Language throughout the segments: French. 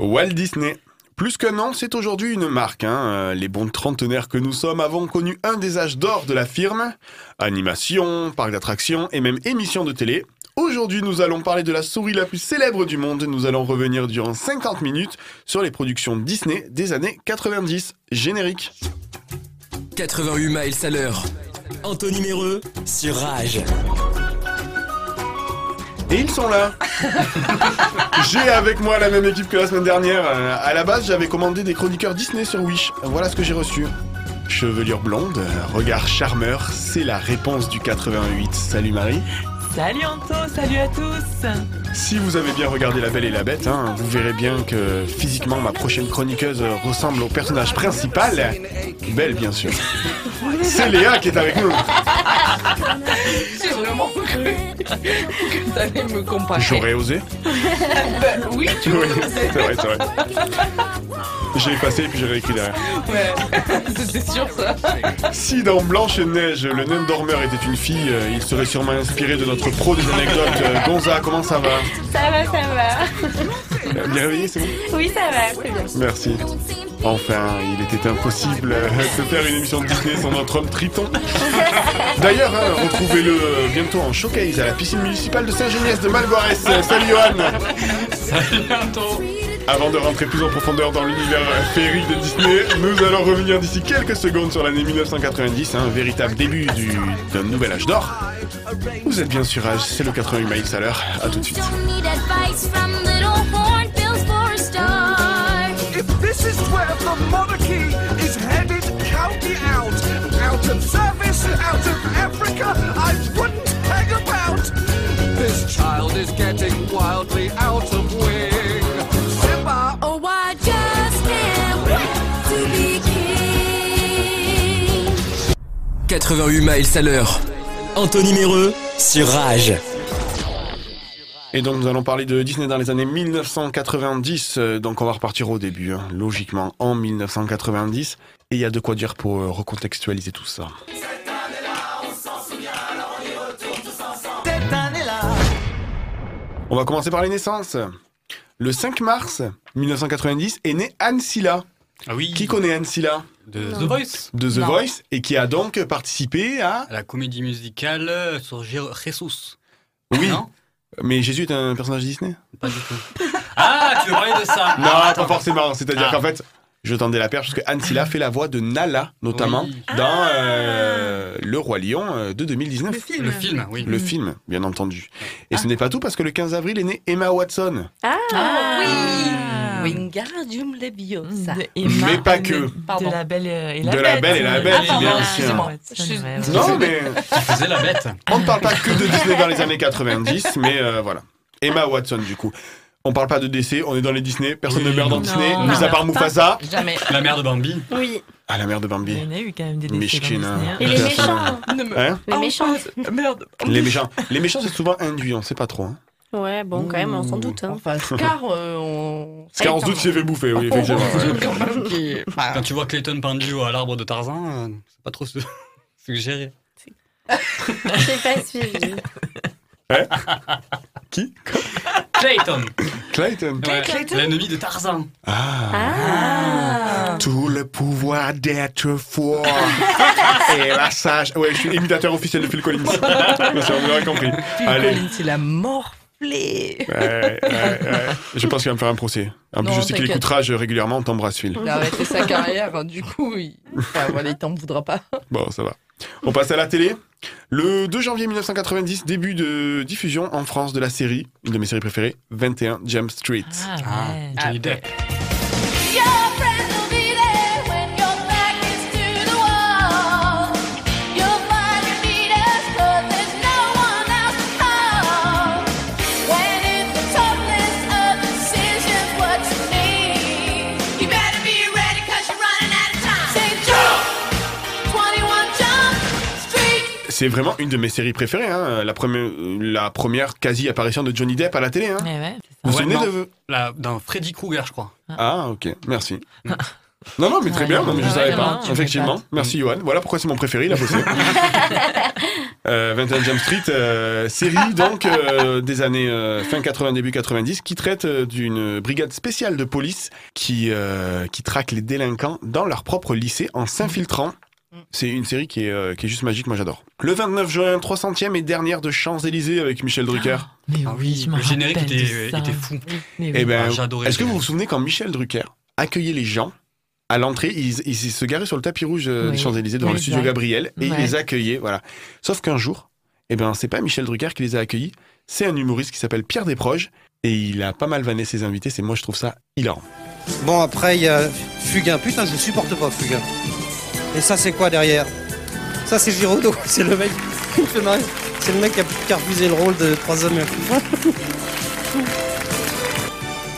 Walt Disney. Plus qu'un nom, c'est aujourd'hui une marque. hein. Euh, Les bons trentenaires que nous sommes avons connu un des âges d'or de la firme. Animation, parc d'attractions et même émission de télé. Aujourd'hui, nous allons parler de la souris la plus célèbre du monde. Nous allons revenir durant 50 minutes sur les productions Disney des années 90. Générique. 88 miles à l'heure. Anthony Méreux sur Rage. Et ils sont là. J'ai avec moi la même équipe que la semaine dernière. Euh, À la base, j'avais commandé des chroniqueurs Disney sur Wish. Voilà ce que j'ai reçu. Chevelure blonde, euh, regard charmeur, c'est la réponse du 88. Salut Marie. Salut Anto, salut à tous Si vous avez bien regardé La Belle et la Bête, hein, vous verrez bien que physiquement ma prochaine chroniqueuse euh, ressemble au personnage principal. Belle bien sûr. C'est Léa qui est avec nous. J'ai vraiment cru que t'allais me comparer. J'aurais osé. Ben, oui, tu Oui, c'est vrai, c'est vrai. J'ai effacé et puis j'ai réécrit derrière. Ouais, c'était sûr ça. Si dans Blanche-Neige, le nain dormeur était une fille, euh, il serait sûrement inspiré de notre pro des anecdotes. Euh, Gonza, comment ça va? Ça va, ça va. Bien réveillé, c'est bon? Oui, ça va, très bien. Merci. Enfin, il était impossible de faire une émission de Disney sans notre homme Triton. D'ailleurs, hein, retrouvez-le bientôt en showcase à la piscine municipale de Saint-Geniès de Malboirès. Euh, Salut Johan Salut Anto Avant de rentrer plus en profondeur dans l'univers féerique de Disney, nous allons revenir d'ici quelques secondes sur l'année 1990, un véritable début du- d'un nouvel âge d'or. Vous êtes bien sur Âge, c'est le 88 miles à l'heure. À tout de suite. This is where the monarchy is headed, count me out. Out of service, out of Africa, I wouldn't hang about. This child is getting wildly out of wing. Simba, Oh, I just can't wait to be king. 88 miles à l'heure. Anthony Méreux sur Rage. Et donc nous allons parler de Disney dans les années 1990. euh, Donc on va repartir au début, hein, logiquement en 1990. Et il y a de quoi dire pour euh, recontextualiser tout ça. On va commencer par les naissances. Le 5 mars 1990 est née Anne Silla. Ah oui Qui connaît Anne Silla? De The Voice De The Non. Voice et qui a donc participé à... La comédie musicale sur Gé- Jesus. Oui, Non? Mais Jésus est un personnage Disney? Pas du tout. Ah, tu veux parler de ça? Non, Ah, pas forcément. C'est-à-dire Ah. qu'en fait, je tendais la perche parce que Anne Silla fait la voix de Nala, notamment, Oui. dans euh, Le Roi Lion euh, de 2019. Le film. Le film, oui. Le film, bien entendu. Et ce n'est pas tout parce que le 15 avril est née Emma Watson. Ah, Ah. oui Wingardium Leviosa. De Emma, Mais pas que. De la belle euh, et la De bête. la Belle et la Bête, Ah, bien sûr. Non, mais Tu faisais la bête. on ne parle pas que de Disney dans les années 90, mais euh, voilà. Emma Watson, du coup. On parle pas de décès, on est dans les Disney, personne Oui. ne meurt dans Non. Disney, Non. mis à part Mufasa. Jamais. La mère de Bambi. Oui, Ah, la mère de Bambi. il y en a eu quand même des décès Michkina. dans Disney, hein. Et les méchants. Hein Les méchants. pas- Merde. Les méchants. Les méchants, c'est souvent induit, on sait pas trop. Hein. Ouais, bon, quand même, on s'en doute. Hein. Enfin, Scar, euh, on. Scar, on se doute qu'il s'est fait bouffer, oui, effectivement. On se ouais. doute quand même qu'il- enfin, Quand tu vois Clayton pendu à l'arbre de Tarzan, euh, c'est pas trop su- suggéré. J'ai pas suivi. Qui Clayton Clayton. Ouais, Clayton L'ennemi de Tarzan. Ah. Ah. Tout le pouvoir d'être fort. Et la sage. Ouais, je suis imitateur officiel de Phil Collins. Bien sûr, vous l'aurez compris. Phil Allez. Collins, il a morflé. Ouais, ouais, ouais. Je pense qu'il va me faire un procès. En plus, Non, je sais qu'il écoutera, je, régulièrement, on t'embrasse, Phil. Il a arrêté sa carrière, du coup, il, enfin, voilà, il t'en voudra pas. Bon, ça va. On passe à la télé. Le 2 janvier 1990, début de diffusion en France de la série, une de mes séries préférées, 21 Jump Street. Ah, Ah. Johnny Ah, Depp. C'est vraiment une de mes séries préférées. hein. La, première, la première quasi-apparition de Johnny Depp à la télé. Hein. Ouais, c'est Vous vous Ouais, souvenez non. de... Là, dans Freddy Krueger, je crois. Ah, ok, merci. Non, non, mais très Ouais, bien, non, mais je ouais, savais pas, effectivement. Merci, Johan. Voilà pourquoi c'est mon préféré, il a bossé. Euh, 21 Jump Street, euh, série donc euh, des années euh, fin 80 début 90 qui traite euh, d'une brigade spéciale de police qui euh, qui traque les délinquants dans leur propre lycée en s'infiltrant. C'est une série qui est, euh, qui est juste magique, moi j'adore. Le 29 juin, 300e et dernière de Champs-Élysées avec Michel Drucker. Mais Ah oui, oui, le générique de était, fou. Mais Eh oui. ben, Ah, est-ce que vous vous souvenez quand Michel Drucker accueillait les gens à l'entrée, il, il se garait sur le tapis rouge euh, Oui. des Champs-Élysées devant Oui, le studio exact. Gabriel et il Ouais. les accueillait, voilà. Sauf qu'un jour, eh ben, c'est pas Michel Drucker qui les a accueillis, c'est un humoriste qui s'appelle Pierre Desproges et il a pas mal vanné ses invités, c'est moi je trouve ça hilarant. Bon, après, il y a Fugain. Putain, je supporte pas Fugain. Et ça, c'est quoi derrière? Ça, c'est Giraudot. C'est le mec. fait marrer. C'est le mec qui a, qui a refusé le rôle de Trois hommes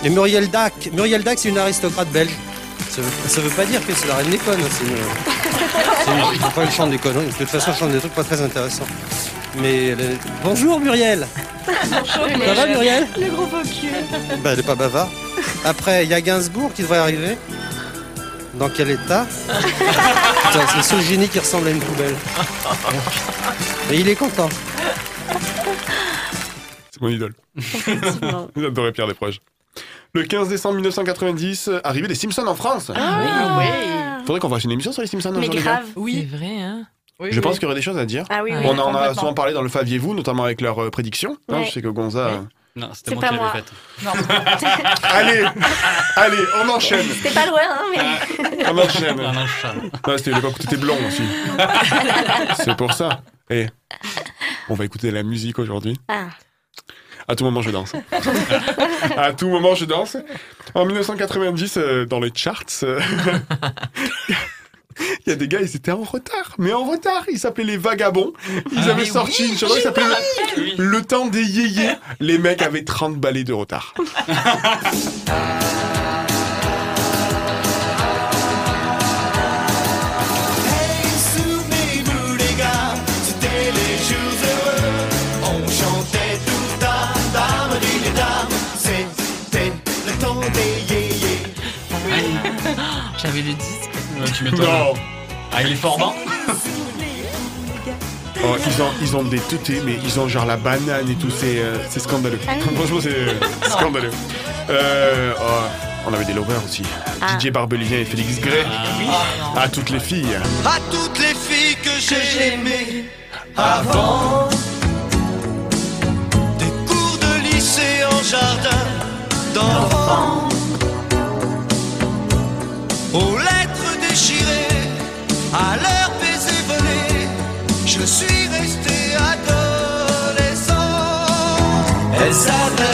et Muriel Dac. Muriel Dac, c'est une aristocrate belge. Ça veut, ça veut pas dire que c'est la reine des connes. hein, C'est une. une- Enfin, elle chante des conneries. De toute façon, elle chante des trucs pas très intéressants. Mais. Bonjour Muriel Ça va Muriel? Le gros cul. bah, elle est pas bavard. Après, il y a Gainsbourg qui devrait arriver. Dans quel état Putain, C'est le seul génie qui ressemble à une poubelle. Et il est content. C'est mon idole. Effectivement. J'adorais Pierre Desproges. Le 15 décembre 1990, euh, arrivée des Simpsons en France. Ah oui. Faudrait qu'on fasse une émission sur les Simpsons Mais gars. grave. Oui. C'est vrai, hein oui, Je oui. pense qu'il y aurait des choses à dire. Ah oui, Ah oui. On en a souvent parlé dans le Faviez-vous, notamment avec leurs euh, prédictions. hein. Je sais que Gonza. Non, C'est c'était moi pas qui l'avais moi. faite. Non. Allez, allez, on enchaîne. C'était pas loin, hein, mais. On enchaîne. Ah, non, c'était l'époque où t'étais blond aussi. C'est pour ça. Et on va écouter la musique aujourd'hui. Ah. À tout moment, je danse. à tout moment, je danse. En 1990, euh, dans les charts, euh, Il y a des gars, ils étaient en retard, mais en retard. Ils s'appelaient les Vagabonds. Ils avaient ah, sorti une chanson qui s'appelait. Le temps des yéyés. Les mecs avaient 30 balais de retard. J'avais le 10 tu m'étonnes. Ah, il est fort, non Oh, ils, ont, ils ont des teutés, mais ils ont genre la banane et tout, c'est euh, c'est scandaleux. Franchement, c'est euh, scandaleux. Euh, oh, on avait des lovers aussi. Ah. Didier Barbelivien et Félix Gray. À toutes les filles. À toutes les filles que j'ai aimées avant. Des cours de lycée en jardin d'enfants. Aux lettres je suis resté adolescent. Elle savait,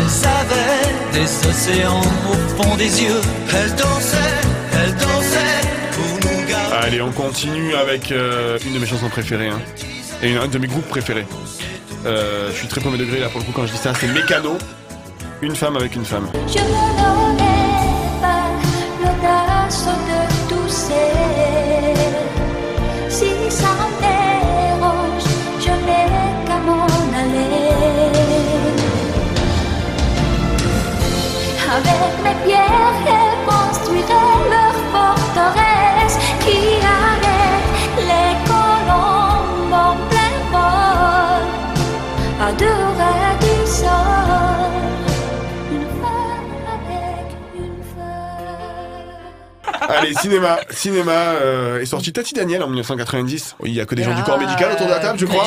elle savait, des océans au fond des yeux. Elle dansait, elle dansait pour nous garder. Allez, on continue avec euh, une de mes chansons préférées. hein. Et une- un de mes groupes préférés. Euh, je suis très premier degré là pour le coup quand je dis ça. C'est Mécano. Une femme avec une femme. Je Allez, cinéma. Cinéma euh, est sorti Tati Daniel en 1990. Il y a que des gens du corps médical autour de la table, je crois.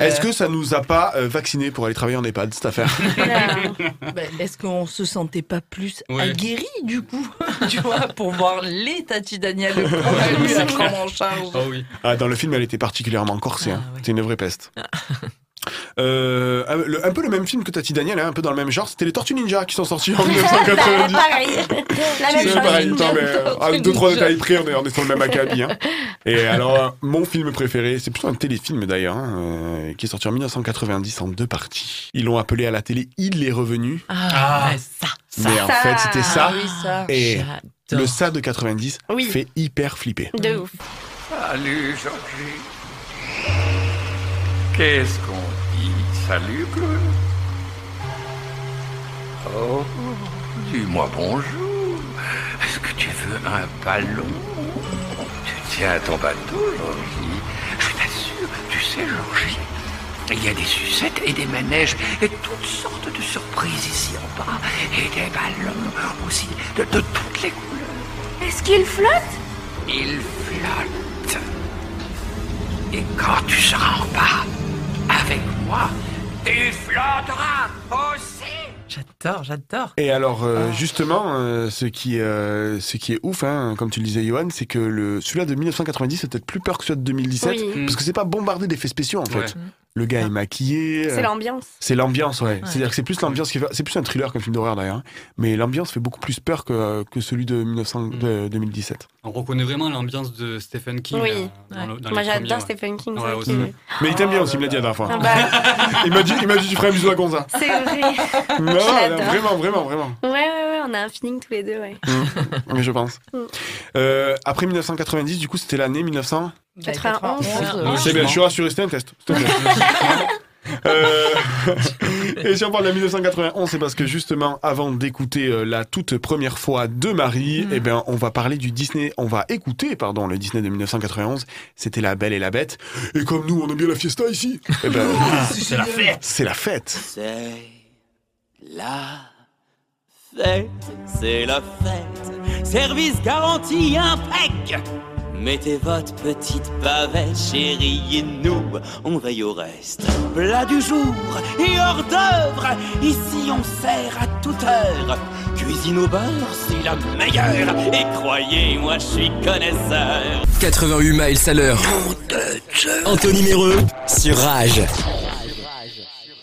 Est-ce que ça nous a pas euh, vaccinés pour aller travailler en EHPAD, cette affaire? Ben, Est-ce qu'on se sentait pas plus Ouais. aguerri du coup Tu vois, pour voir les Tati Daniel qu'on a eu à prendre en charge? Oh oui. Ah, dans le film, elle était particulièrement corsée. hein. Ah. C'était une vraie peste. Euh, un- le- un peu le même film que Tati Daniel, hein, un peu dans le même genre. C'était les Tortues Ninja qui sont sortis en 1990. Pareil. La même chose. pareil, non, mais euh, deux, trois détails près, on est, on est sur le même acabit. hein. Et alors, euh, mon film préféré, c'est plutôt un téléfilm d'ailleurs, hein, euh, qui est sorti en 1990 en deux parties. Ils l'ont appelé à la télé Il est revenu. Ah, Ah. ça. Mais en ça. fait, c'était ça. Ah oui, ça. Et J'adore. le ça de 90 Oui. fait hyper flipper. De ouf. Salut, Georgie. Qu'est-ce qu'on Salut. Oh, dis-moi bonjour. Est-ce que tu veux un ballon? Tu tiens ton bateau, Georgie. Je t'assure, tu jour J. Il y a des sucettes et des manèges et toutes sortes de surprises ici en bas. Et des ballons aussi de, de toutes les couleurs. Est-ce qu'il flotte? Il flotte. Et quand tu seras en bas, avec moi, tu flotteras aussi. J'adore, j'adore. Et alors, euh, justement, euh, ce, qui, euh, ce qui est ouf, hein, comme tu le disais, Johan, c'est que le, celui-là de 1990, c'est peut-être plus peur que celui de 2017, Oui. parce que c'est pas bombardé d'effets spéciaux, en fait. Ouais. Le gars est maquillé. C'est euh, l'ambiance. C'est l'ambiance, ouais. C'est-à-dire que c'est plus l'ambiance qui fait... C'est plus un thriller qu'un film d'horreur, d'ailleurs. hein. Mais l'ambiance fait beaucoup plus peur que, que celui de, 1900, de 2017. On reconnaît vraiment l'ambiance de Stephen King. Oui. euh, dans le- dans Moi les j'adore premiers, ouais. Stephen King. Ouais, c'est aussi. Mais il t'aime bien aussi, il me l'a dit la dernière fois. Ah bah, Il m'a dit, il m'a dit, tu ferais un bisou à Gonza. c'est vrai. Non, vraiment, vraiment, vraiment. Ouais, ouais, ouais, on a un feeling tous les deux, ouais. Mais je pense. Mm. Euh, après 1990, du coup, c'était l'année 1900. 91. Ouais. C'est bien, je suis rassuré, c'était un test. Euh, et si on parle de 1991, c'est parce que justement, avant d'écouter euh, la toute première fois de Marie, eh ben, on va parler du Disney, on va écouter, pardon, le Disney de 1991. C'était La Belle et la Bête. Et comme nous, on aime bien la fiesta ici, eh ben, C'est la fête. c'est la fête. C'est la fête, c'est la fête. Service garanti impec. Mettez votre petite bavette, chérie, et nous, on veille au reste. Plat du jour et hors d'œuvre, ici on sert à toute heure. Cuisine au beurre, c'est la meilleure. Et croyez-moi, je suis connaisseur. 88 miles à l'heure. Anthony Méreux sur Rage.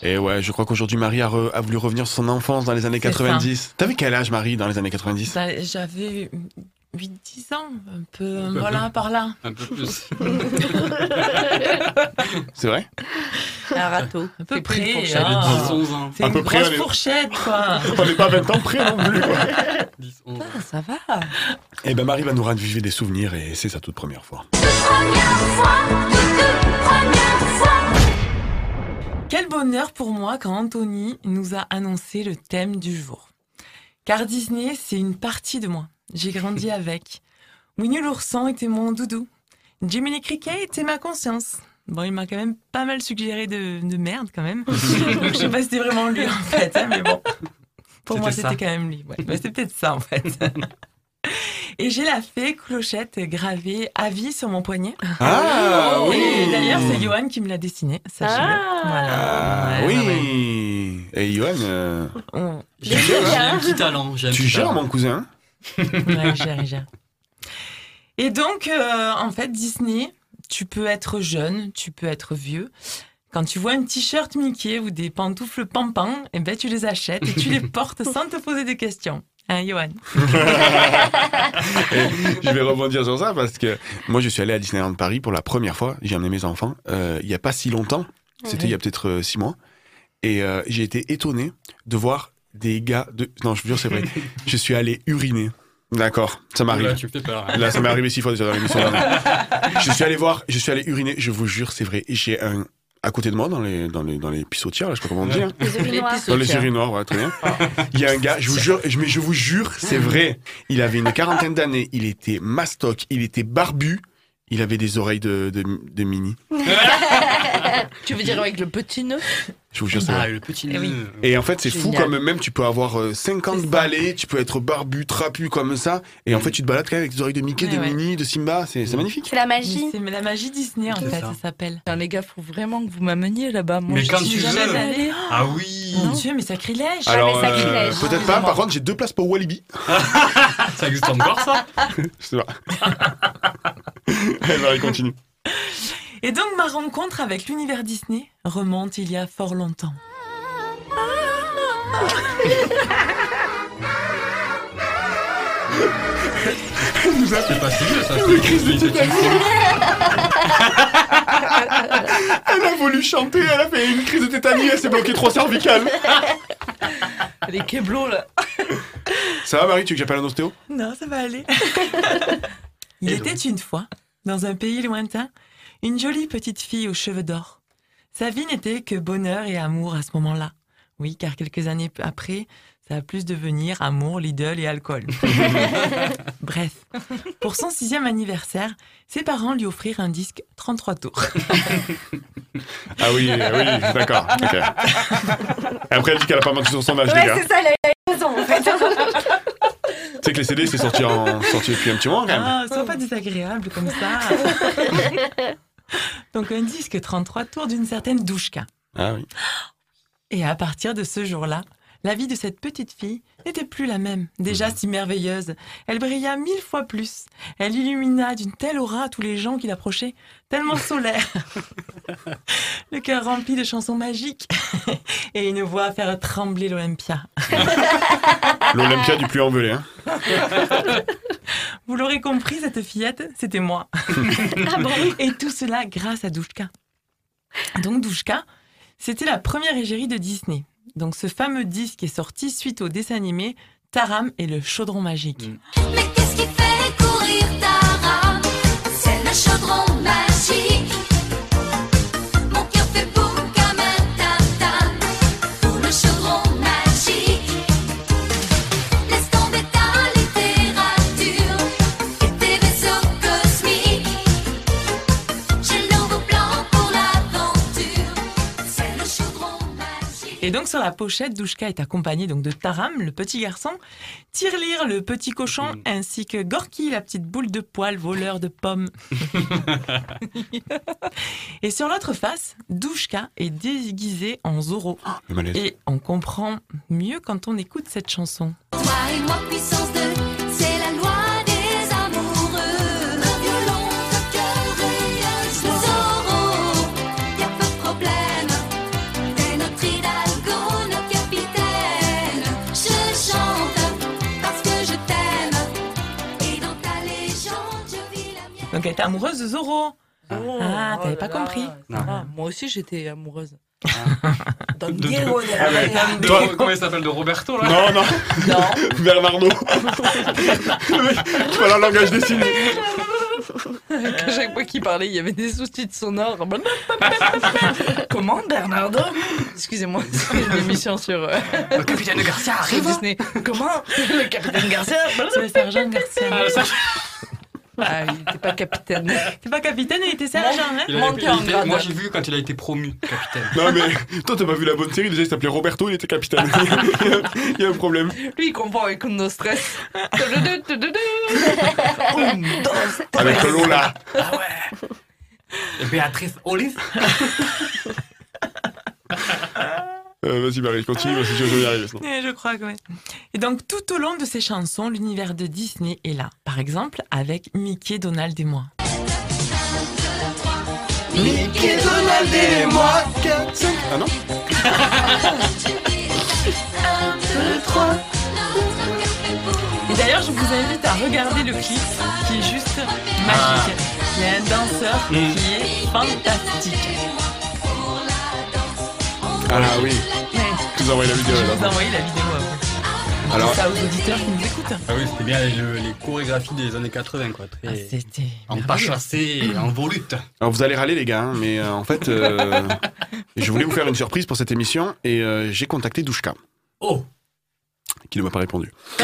Et ouais, je crois qu'aujourd'hui, Marie a, re- a voulu revenir sur son enfance dans les années C'est 90. T'avais quel âge, Marie, dans les années 90 Bah, J'avais 8-10 ans, un peu, voilà, par là. Un peu plus. C'est vrai? Un râteau. À peu près. 10. 11 ans. C'est À une peu près, grosse allez. fourchette, quoi. On n'est pas 20 ans près non plus. quoi. 10, 11 ans. Ah, ça va. Eh ben, Marie va nous raviver des souvenirs et c'est sa toute première fois. Quel bonheur pour moi quand Anthony nous a annoncé le thème du jour. Car Disney, c'est une partie de moi. J'ai grandi avec. Winnie l'ourson était mon doudou. Jiminy Cricket était ma conscience. Bon, il m'a quand même pas mal suggéré de, de merde quand même. Donc je sais pas si c'était vraiment lui en fait, hein, mais bon. Pour moi, C'était quand même lui. Ouais. Bah, c'était peut-être ça en fait. Et j'ai la fée clochette gravée à vie sur mon poignet. Ah oui d'ailleurs, c'est Johan qui me l'a dessiné. Sachez-le. Ah. Voilà. Ah Ouais, oui ouais. Et Johan, euh, On- J'ai un petit talent. tu gères mon cousin Ouais, il gère, il gère. Et donc, euh, en fait, Disney, tu peux être jeune, tu peux être vieux. Quand tu vois un t-shirt Mickey ou des pantoufles Pampan, eh ben, tu les achètes et tu les portes sans te poser de questions. Hein, Johan? Et Je vais rebondir sur ça parce que moi je suis allé à Disneyland Paris pour la première fois. J'ai amené mes enfants euh, il y a pas si longtemps. C'était il y a peut-être euh, six mois. Et euh, j'ai été étonné de voir des gars de. Non, je vous jure, c'est vrai. je suis allé uriner. D'accord, ça Là, m'arrive. tu me fais peur. Là, ça m'est arrivé six fois déjà dans l'émission. je suis allé voir, je suis allé uriner, je vous jure, c'est vrai. Et j'ai un. À côté de moi, dans les, dans les, dans les pissotières, là, je sais pas comment on dit. hein. Les urinoirs. Dans les urinoirs, ouais, très bien. Il y a un gars, je vous jure, je- mais je vous jure, c'est vrai. Il avait une quarantaine d'années, il était mastoc, il était barbu, il avait des oreilles de, de, de mini. Tu veux dire avec le petit nœud Je vous jure, c'est Ah, vrai. le petit Eh oui. nœud. Et en fait, c'est fou comme même tu peux avoir euh, 50 C'est ça. balais, tu peux être barbu, trapu comme ça, et en fait, tu te balades quand même avec des oreilles de Mickey, Ouais, de ouais. Minnie, de Simba, c'est c'est magnifique. C'est la magie. C'est la magie Disney, en fait, ça. ça s'appelle. les gars, faut vraiment que vous m'ameniez là-bas. Moi, Mais je quand suis tu jamais veux. Ah oui Mon Dieu, mais sacrilège Alors, euh, sacrilège. peut-être pas, par contre, j'ai deux places pour Walibi. Ça existe encore, ça? Je sais pas. Allez, continue. Et donc, ma rencontre avec l'univers Disney remonte il y a fort longtemps. C'est pas si vieux, ça. C'est Elle a voulu chanter, elle a fait une crise de tétanie, elle s'est bloquée trois cervicales. Les keblos là. Ça va, Marie, tu veux que j'appelle un ostéo? Non, ça va aller. Il Et était une fois, dans un pays lointain, une jolie petite fille aux cheveux d'or. Sa vie n'était que bonheur et amour à ce moment-là. Oui, car quelques années après, Ça va plus devenir amour, Lidl et alcool. Bref, pour son sixième anniversaire, ses parents lui offrirent un disque 33 tours. Ah oui, oui, d'accord. après, elle dit qu'elle a pas menti sur son âge, les Ouais, gars. c'est ça, elle a raison en fait. Tu sais que les CD, c'est sorti, en... sorti depuis un petit moment, quand même. Ah, sois pas désagréable comme ça. Donc un disque 33 tours d'une certaine Douchka. Ah oui. Et à partir de ce jour-là, la vie de cette petite fille n'était plus la même, déjà si merveilleuse. Elle brilla mille fois plus. Elle illumina d'une telle aura tous les gens qui l'approchaient, tellement solaire. Le cœur rempli de chansons magiques et une voix à faire trembler l'Olympia. L'Olympia du plus envelé, hein. Vous l'aurez compris, cette fillette, c'était moi. Et tout cela grâce à Douchka. Donc Douchka, c'était la première égérie de Disney. Donc ce fameux disque est sorti suite au dessin animé Taram et le chaudron magique. Mais qu'est-ce qui fait courir ta rame C'est le chaudron magique. Et donc sur la pochette, Douchka est accompagné donc de Taram, le petit garçon, Tirlir, le petit cochon, ainsi que Gorky, la petite boule de poil, voleur de pommes. Et sur l'autre face, Douchka est déguisé en Zorro. Et on comprend mieux quand on écoute cette chanson. Toi et moi, puissance 2, Donc elle était amoureuse de Zorro. Oh, Ah, oh t'avais là pas là. compris Ah, moi aussi, j'étais amoureuse. Dans De- de- Diego de Ah ouais. Toi, comment il s'appelle de Roberto là Non, non, Non. Bernardo. Tu parles en langage des signes. À chaque fois qu'il parlait, il y avait des sous-titres sonores. Comment, Bernardo Excusez-moi, c'est une émission sur. euh, Le capitaine Garcia arrive Disney. Comment Le capitaine Garcia C'est le sergent Garcia. Ah, Ah, il n'était pas capitaine. T'es pas capitaine, il était sergent, hein? il avait- Monté il en était- grade. Moi j'ai vu quand il a été promu capitaine. Non, mais toi, t'as pas vu la bonne série. Déjà, il s'appelait Roberto, il était capitaine. il y a un problème. Lui, il comprend avec nos stress. Avec Lola. Ah ouais Et Béatrice Olive Euh, Vas-y, Marie, continue, parce que je vais y arriver sinon. Je crois que ouais. Et donc, tout au long de ces chansons, l'univers de Disney est là. Par exemple, avec Mickey, Donald et moi. Mickey, Donald et moi, 4, 5. Ah non Et d'ailleurs, je vous invite à regarder le clip qui est juste magique. Il y a un danseur qui est fantastique. Ah oui. Tu nous as envoyé la vidéo Je vais vous envoyer la vidéo après. Alors, ça aux auditeurs qui nous écoutent. Ah oui, c'était bien le- les chorégraphies des années 80 quoi. Très... Ah, C'était. en pas chassé et en volute. alors vous allez râler les gars, hein, mais euh, en fait, euh, je voulais vous faire une surprise pour cette émission et euh, j'ai contacté Douchka, Oh qui ne m'a pas répondu.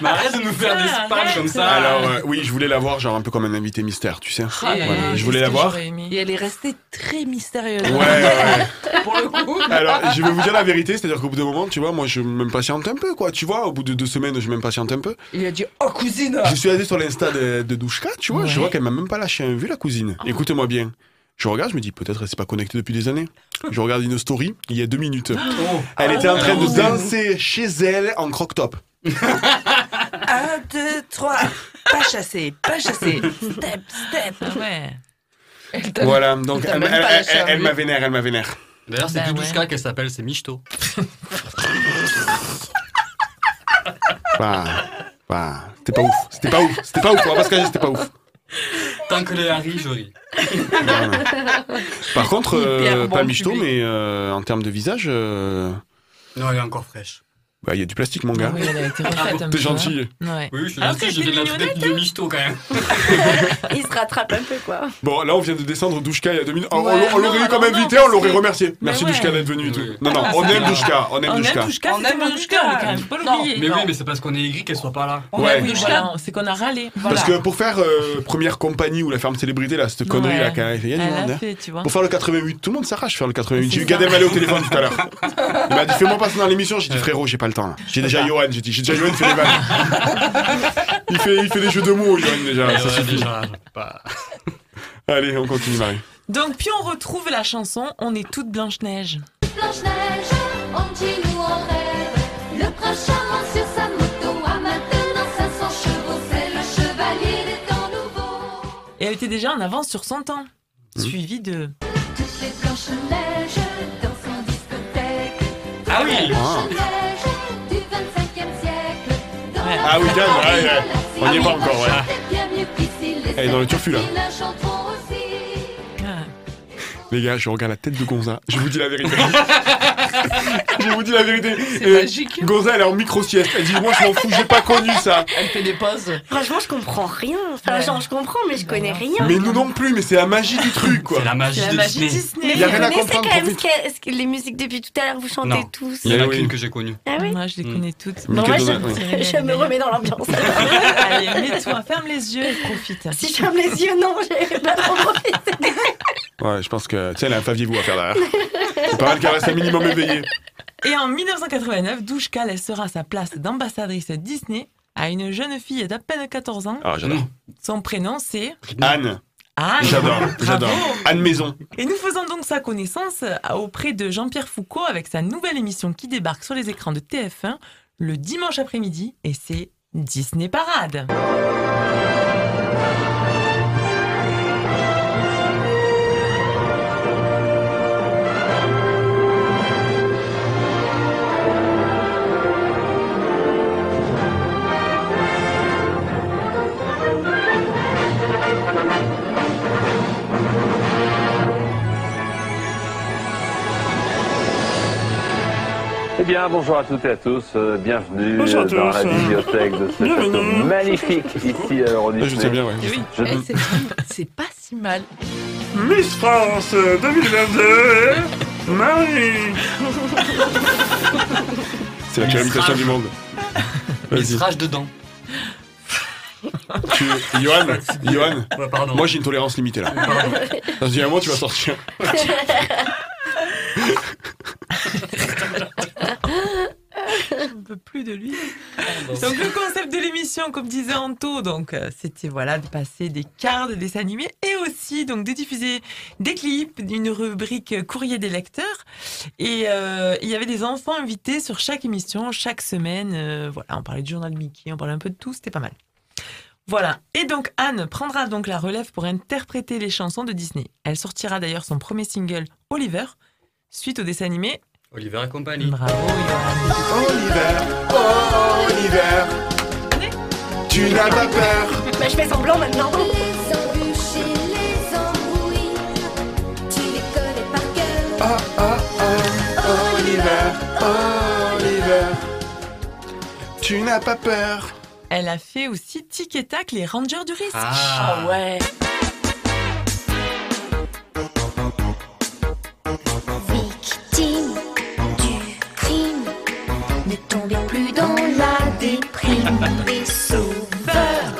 Mais arrête de nous faire des spams arrête. comme ça Alors euh, oui, je voulais la voir genre un peu comme un invité mystère, tu sais. Ah je voulais la voir. Et elle est restée très mystérieuse. Ouais, ouais, ouais. Pour le coup. Alors, je vais vous dire la vérité, c'est-à-dire qu'au bout d'un moment, tu vois, moi, je m'impatiente un peu, quoi. Tu vois, au bout de deux semaines, je m'impatiente un peu. Il a dit Oh, cousine Je suis allé sur l'insta de, de Douchka, tu vois, je vois qu'elle m'a même pas lâché un vu, la cousine. Écoute-moi bien. Je regarde, je me dis, peut-être elle s'est pas connectée depuis des années. Je regarde une story, il y a deux minutes. Oh. Elle était en train de Oh. danser chez elle en croque-top. Un, deux, trois. Pas chassé, pas chassé. Step, step. Ah ouais. Elle t'a- Voilà, donc elle, même elle- pas elle- lâché un elle vu. m'a vénère, elle m'a vénère. D'ailleurs, c'est Bah plus ouais. Douchka qu'elle s'appelle, c'est Michto. Pas, pas, c'était pas ouf, c'était pas ouf, c'était pas ouf, on va pas se cacher, c'était pas ouf. Tant que les Harry, je ris. Par contre, euh, pas Michto, mais euh, en termes de visage, euh, Non, elle est encore fraîche. Bah, il y a du plastique, mon gars. Oui, elle a été refaite un T'es gentil. hein. Ouais. Oui, je suis Alors gentil, que j'ai c'est de la mignonnette, tête de misto quand même. Il se rattrape un peu, quoi. Bon, là, on vient de descendre Douchka il y a deux minutes. On- Ouais, on on l'aurait eu comme invité, on l'aurait que- remercié. Mais Merci ouais. Douchka d'être venu et tout. Oui. Non, non, Ah, on aime. Douchka, on aime On Douchka. On aime Douchka. Quand même, pas l'oublier. Mais oui, mais c'est parce qu'on est aigri qu'elle soit pas là. On Ouais. aime Douchka. c'est qu'on a râlé. Parce que pour faire euh, première compagnie ou la ferme célébrité, là, cette connerie là, quand même, il y a du monde, hein. vois. Pour faire le 88, tout le monde s'arrache faire le 88. J'ai eu C'est Gad ça. Elmaleh au téléphone tout à l'heure. Il m'a dit fais-moi passer dans l'émission. J'ai dit frérot, j'ai pas le temps. là. J'ai déjà Johan. J'ai dit j'ai déjà Johan fait les vannes. il fait il fait des jeux de mots Johan déjà. Ça ouais, suffit. déjà, pas. Allez, on continue Marie. Donc, puis on retrouve la chanson On est toute Blanche-Neige. Blanche-Neige, Angie nous en rêve. Le prince charmant sur sa moto a maintenant 500 chevaux. C'est le chevalier des temps nouveaux. Et elle était déjà en avance sur son temps. Mmh. Suivi de. Toutes les Blanches-Neiges dansent en discothèque. Ah oui. Blanches-Neiges Ah oui, Gad, Paris, ouais, ouais. On y est pas cité, encore, ouais. Elle est dans le turfu, là. Ah. Les gars, je regarde la tête de Gonza. Je vous dis la vérité. je vous dis la vérité. C'est magique. Gonza, elle est en micro-sieste. Elle dit Moi, je m'en fous, j'ai pas connu ça. Elle fait des pauses. Franchement, je comprends rien. Enfin, Ouais. genre, je comprends, mais je connais rien. Mais nous non plus, mais c'est la magie du truc, quoi. C'est la magie C'est la de Disney. Disney. Mais Y a vous rien à connaissez comprendre, quand même ce qu'est- ce que les musiques depuis tout à l'heure, vous chantez Non. tous. Il y en a qu'une que j'ai connue. Ah oui Moi, je les Mm. connais toutes. Bon, moi, je me remets dans l'ambiance. Allez, mets-toi, ferme les yeux et profite. si je ferme les yeux, non, j'ai pas trop profité. Ouais, je pense que, tu sais, elle a un Faviez-vous à faire derrière. C'est pas mal qu'elle reste un minimum éveillée. Et en 1989, Douchka laissera sa place d'ambassadrice Disney à une jeune fille d'à peine 14 ans. Ah, j'adore. Son prénom, c'est Anne. Anne. J'adore, j'adore. Anne Maison. Et nous faisons donc sa connaissance euh, auprès de Jean-Pierre Foucault avec sa nouvelle émission qui débarque sur les écrans de TF1 le dimanche après-midi et c'est Disney Parade. Eh bien, bonjour à toutes et à tous. euh, bienvenue à euh, dans tous. la bibliothèque de ce château magnifique ici à Ah, Je sais bien, ouais. Et oui, Je- eh, c'est- pas si mal. Miss France 2022, Marie. C'est la pire imitation du monde. Se rage dedans. Tu... Johan, Johan, Ouais, pardon. moi j'ai une tolérance limitée là. Dans un moment, tu vas sortir. On peut plus de lui. Donc le concept de l'émission, comme disait Anto, donc euh, c'était voilà de passer des quarts de dessins animés et aussi donc de diffuser des clips d'une rubrique courrier des lecteurs. Et euh, il y avait des enfants invités sur chaque émission, chaque semaine. euh, voilà, on parlait du journal Mickey, on parlait un peu de tout, c'était pas mal. Voilà. Et donc Anne prendra donc la relève pour interpréter les chansons de Disney. Elle sortira d'ailleurs son premier single Oliver suite au dessin animé. Oliver et compagnie. Bravo. Johan. Oliver, Oliver, tu n'as pas peur. Bah, je fais semblant maintenant. Les embûches et les embrouilles, tu les connais par cœur. Oh, oh, oh, Oliver, Oliver, tu n'as pas peur. Elle a fait aussi Tic et Tac, les Rangers du risque. Ah. ouais. Et sauveur,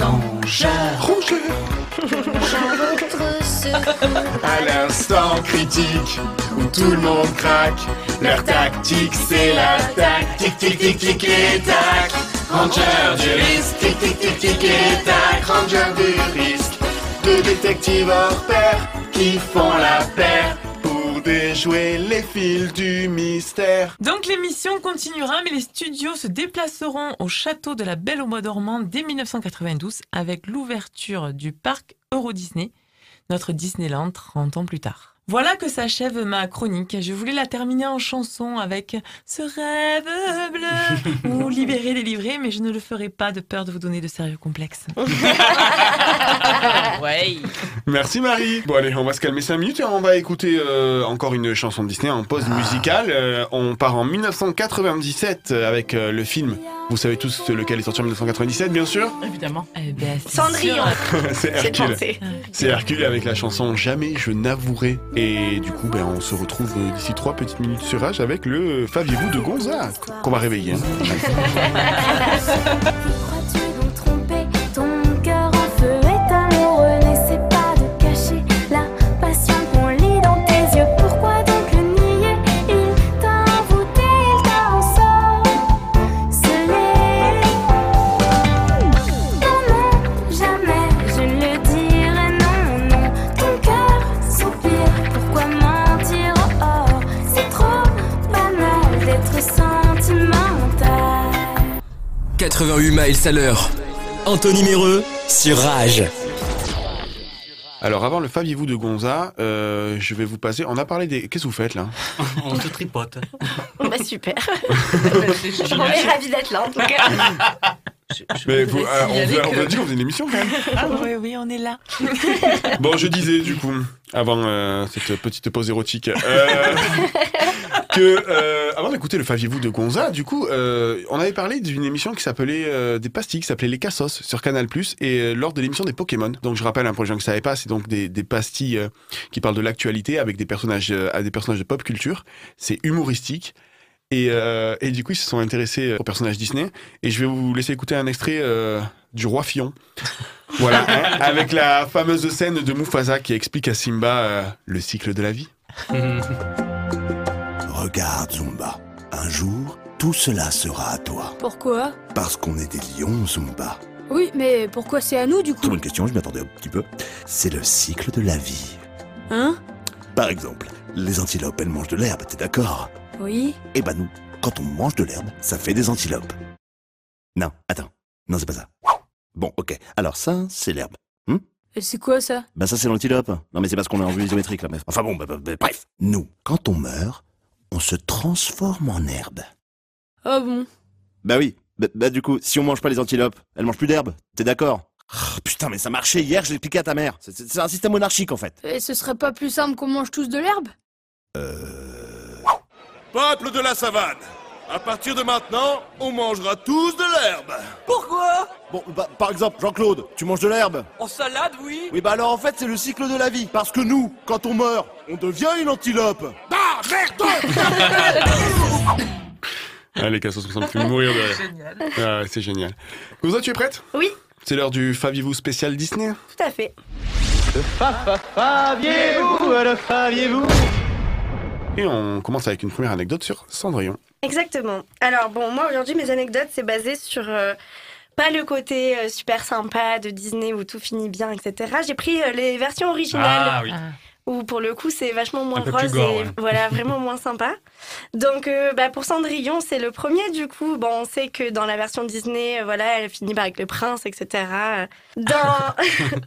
Rongeur, à votre secours. à l'instant critique où tout le monde craque. Leur tactique, c'est la tactique, tic, tic, tic et tac. Ranger du risque, tic, tic, tic, tic et tac. Ranger du risque. Deux détectives hors pair qui font la paire Donc l'émission continuera, mais les studios se déplaceront au château de la Belle au Bois dormant dès 1992 avec l'ouverture du parc Euro Disney, notre Disneyland 30 ans plus tard. Voilà que s'achève ma chronique. Je voulais la terminer en chanson avec Ce rêve bleu ou Libéré, délivré, mais je ne le ferai pas de peur de vous donner de sérieux complexes. ouais. Merci Marie. Bon allez, on va se calmer 5 minutes et on va écouter euh, encore une chanson de Disney en pause musicale. Euh, on part en 1997 avec euh, le film. Vous savez tous lequel est sorti en 1997 bien sûr? Évidemment. Eh ben, c'est Cendrillon. C'est Hercule. C'est Hercule avec la chanson Jamais je n'avouerai. Et du coup, ben, on se retrouve euh, d'ici 3 petites minutes sur Rage avec le Faviez-vous de Gonza qu'on va réveiller. hein. 88 miles à l'heure. Anthony Méreux sur Rage. Alors avant le Faviez-vous de Gonza, euh, je vais vous passer. On a parlé des. Qu'est-ce que vous faites là? On se tripote. Bah super. On est ravis d'être là en tout cas. Mais vous, ah, on, on a que- dit qu'on faisait une émission quand même. Ah oui, oui, on est là. Bon, je disais du coup, avant euh, cette petite pause érotique, euh, que euh, avant d'écouter le Faviez-vous de Gonza, du coup, euh, on avait parlé d'une émission qui s'appelait euh, des pastilles, qui s'appelait Les Cassos sur Canal et euh, lors de l'émission des Pokémon. Donc je rappelle un pour les gens qui ne savaient pas, c'est donc des, des pastilles euh, qui parlent de l'actualité avec des personnages, euh, à des personnages de pop culture. C'est humoristique. Et, euh, et du coup, ils se sont intéressés aux personnages Disney. Et je vais vous laisser écouter un extrait euh, du Roi Fion. Voilà, hein, avec la fameuse scène de Mufasa qui explique à Simba euh, le cycle de la vie. Regarde, Zumba. Un jour, tout cela sera à toi. Pourquoi? Parce qu'on est des lions, Zumba. Oui, mais pourquoi c'est à nous du Très coup bonne question, je m'y attendais un petit peu. C'est le cycle de la vie. Hein? Par exemple, les antilopes, elles mangent de l'herbe, t'es d'accord? Oui. Eh ben nous, quand on mange de l'herbe, ça fait des antilopes. Non, attends. Non, c'est pas ça. Bon, ok. Alors ça, c'est l'herbe. Hmm Et c'est quoi ça? Ben ça, c'est l'antilope. Non, mais c'est parce qu'on est en vue isométrique, là. mais- Enfin bon, bah, bah, bah, bref. Nous, quand on meurt, on se transforme en herbe. Ah bon? Bah oui. Bah, bah, du coup, si on mange pas les antilopes, elles mangent plus d'herbe. T'es d'accord? Ah, Putain, mais ça marchait hier, je l'ai expliqué à ta mère. C'est- un système monarchique, en fait. Et ce serait pas plus simple qu'on mange tous de l'herbe? Peuple de la savane, à partir de maintenant, on mangera tous de l'herbe. Pourquoi? Bon, bah, par exemple, Jean-Claude, tu manges de l'herbe En salade, oui Oui, bah alors en fait, c'est le cycle de la vie. Parce que nous, quand on meurt, on devient une antilope. Ah, merde Ah, les cassos me fait mourir de rire. Ah, ouais, c'est génial. Gonza, tu es prête? Oui, C'est l'heure du Faviez-vous spécial Disney? tout à fait. Faviez-vous, le faviez-vous? Et on commence avec une première anecdote sur Cendrillon. Exactement. Alors bon, moi aujourd'hui mes anecdotes c'est basé sur euh, pas le côté euh, super sympa de Disney où tout finit bien, etc. J'ai pris euh, les versions originales. Ah oui. Où pour le coup c'est vachement moins rose gore, et ouais. voilà vraiment moins sympa. Donc euh, bah, pour Cendrillon c'est le premier du coup. Bon on sait que dans la version Disney euh, voilà elle finit avec le prince etc. Dans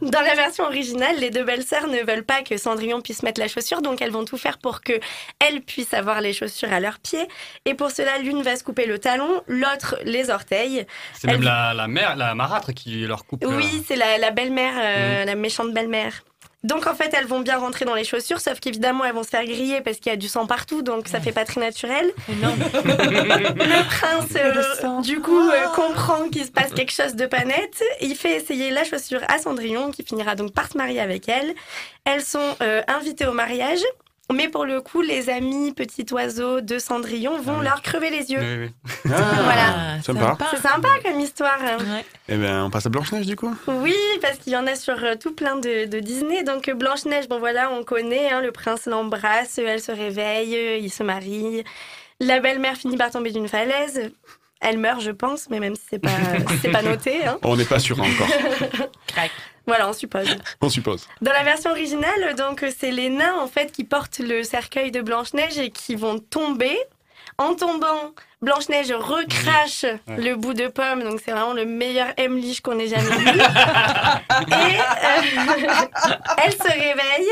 dans la version originale les deux belles sœurs ne veulent pas que Cendrillon puisse mettre la chaussure donc elles vont tout faire pour que elles puissent avoir les chaussures à leurs pieds et pour cela l'une va se couper le talon l'autre les orteils. C'est même Elle- la, la mère, la marâtre qui leur coupe. euh, oui, c'est la, la belle-mère, euh, Mm. la méchante belle-mère. Donc en fait, elles vont bien rentrer dans les chaussures, sauf qu'évidemment, elles vont se faire griller parce qu'il y a du sang partout, donc ça fait pas très naturel. Le prince, euh, du coup, euh, comprend qu'il se passe quelque chose de pas net. Il fait essayer la chaussure à Cendrillon, qui finira donc par se marier avec elle. Elles sont euh, invitées au mariage. Mais pour le coup, les amis petits oiseaux de Cendrillon vont leur crever les yeux. Oui, oui. Ah, Voilà. Sympa. C'est sympa comme histoire. Eh ben, on passe à Blanche-Neige du coup Oui, parce qu'il y en a sur euh, tout plein de, de Disney. Donc euh, Blanche-Neige, bon voilà, on connaît, hein, le prince l'embrasse, elle se réveille, euh, il se marie. La belle-mère finit par tomber d'une falaise. Elle meurt, je pense, mais même si c'est pas, pas noté. hein. On n'est pas sûr encore. Voilà, on suppose. On suppose. Dans la version originale, donc c'est les nains en fait qui portent le cercueil de Blanche-Neige et qui vont tomber. En tombant, Blanche-Neige recrache Ouais. le bout de pomme, donc c'est vraiment le meilleur Emlich qu'on ait jamais vu. et euh, elle se réveille.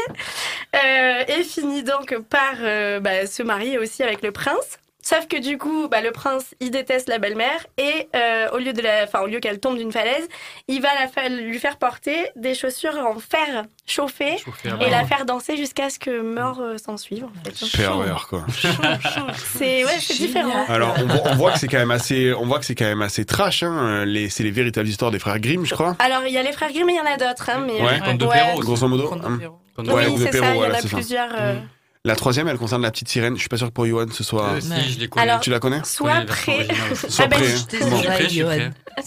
Euh, et finit donc par euh, bah, se marier aussi avec le prince. Sauf que du coup, bah, le prince, il déteste la belle-mère et euh, au lieu de la, enfin, au lieu qu'elle tombe d'une falaise, il va la fa- lui faire porter des chaussures en fer chauffé Chauffé à et la faire danser jusqu'à ce que mort euh, s'en suive. En fait. Pervers, quoi. C'est ouais, c'est différent. Alors, on voit, on voit que c'est quand même assez, on voit que c'est quand même assez trash. Hein. Les, c'est les véritables histoires des frères Grimm, je crois. Alors il y a les frères Grimm, mais il y en a d'autres. Hein, mais Ouais, ouais. grosso modo. Hein. Oui, c'est ça. Il y en a c'est ça. plusieurs. La troisième, elle concerne la petite sirène. Je suis pas sûr que pour Johan ce soit. Euh, si, je l'ai connue. Alors, tu la connais Sois prêt. Sois Ah prêt. je hein. prêt.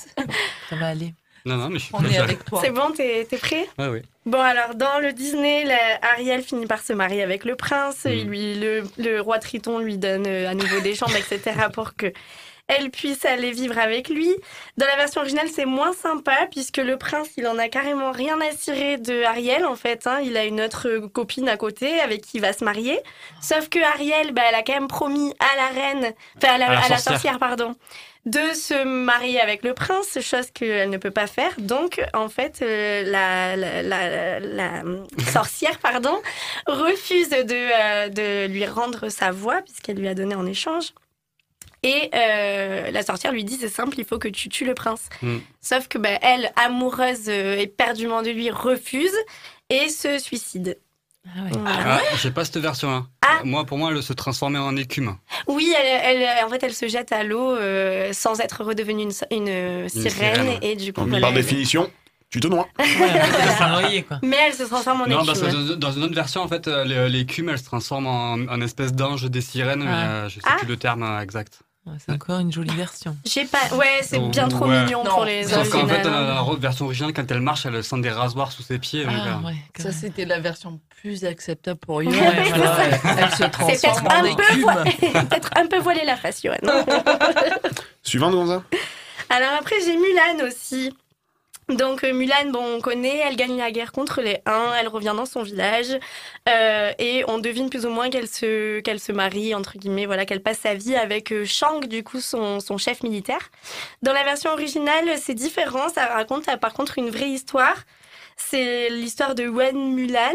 Ça va aller. Non, non, mais je suis On prêt. est avec toi. C'est bon, t'es t'es prêt? Ouais, ouais. Bon, alors, dans le Disney, la- Ariel finit par se marier avec le prince. Mm. Il lui, le, le roi Triton lui donne euh, à nouveau des chambres, etc., pour que elle puisse aller vivre avec lui. Dans la version originale, c'est moins sympa, puisque le prince, il en a carrément rien à cirer de Ariel, en fait. hein. Il a une autre euh, copine à côté avec qui il va se marier. Sauf que Ariel, bah, elle a quand même promis à la reine, enfin, à la, À la à la sorcière. sorcière, pardon, de se marier avec le prince, chose qu'elle ne peut pas faire. Donc, en fait, euh, la, la, la- la sorcière pardon, refuse de, euh, de lui rendre sa voix, puisqu'elle lui a donné en échange. Et euh, la sorcière lui dit c'est simple, il faut que tu tues le prince. Mm. Sauf que bah, elle, amoureuse euh, éperdument de lui, refuse et se suicide. Voilà. Ah, j'ai pas cette version-là. Moi, pour moi, elle se transformait en écume. Oui, elle, elle- en fait, elle se jette à l'eau euh, sans être redevenue une, une sirène, sirène. et du coup, par elle- définition, tu te noies. Mais elle se transforme en Non, écume. parce que dans, dans une autre version, en fait, euh, l'é- l'écume, elle se transforme en, en espèce d'ange des sirènes, mais Ah. euh, je sais Ah. plus le terme euh, exact. C'est encore une jolie version. J'ai pas. Ouais, c'est bien trop Ouais. mignon pour les Sauf qu'en fait, la version originale, quand elle marche, elle sent des rasoirs sous ses pieds. Ah, euh, Ça, c'était la version plus acceptable pour Yoann. Ouais, voilà. Elle se C'est transforme peut-être en un, peu écume. voi- peut-être un peu voilé la face, Yoann. Suivante, Gonza Alors après, j'ai Mulan aussi. Donc euh, Mulan, bon, on connaît, elle gagne la guerre contre les Huns, elle revient dans son village euh, et on devine plus ou moins qu'elle se, qu'elle se marie, entre guillemets, voilà, qu'elle passe sa vie avec euh, Shang, du coup, son, son chef militaire. Dans la version originale, c'est différent, ça raconte euh, par contre une vraie histoire. C'est l'histoire de Wen Mulan,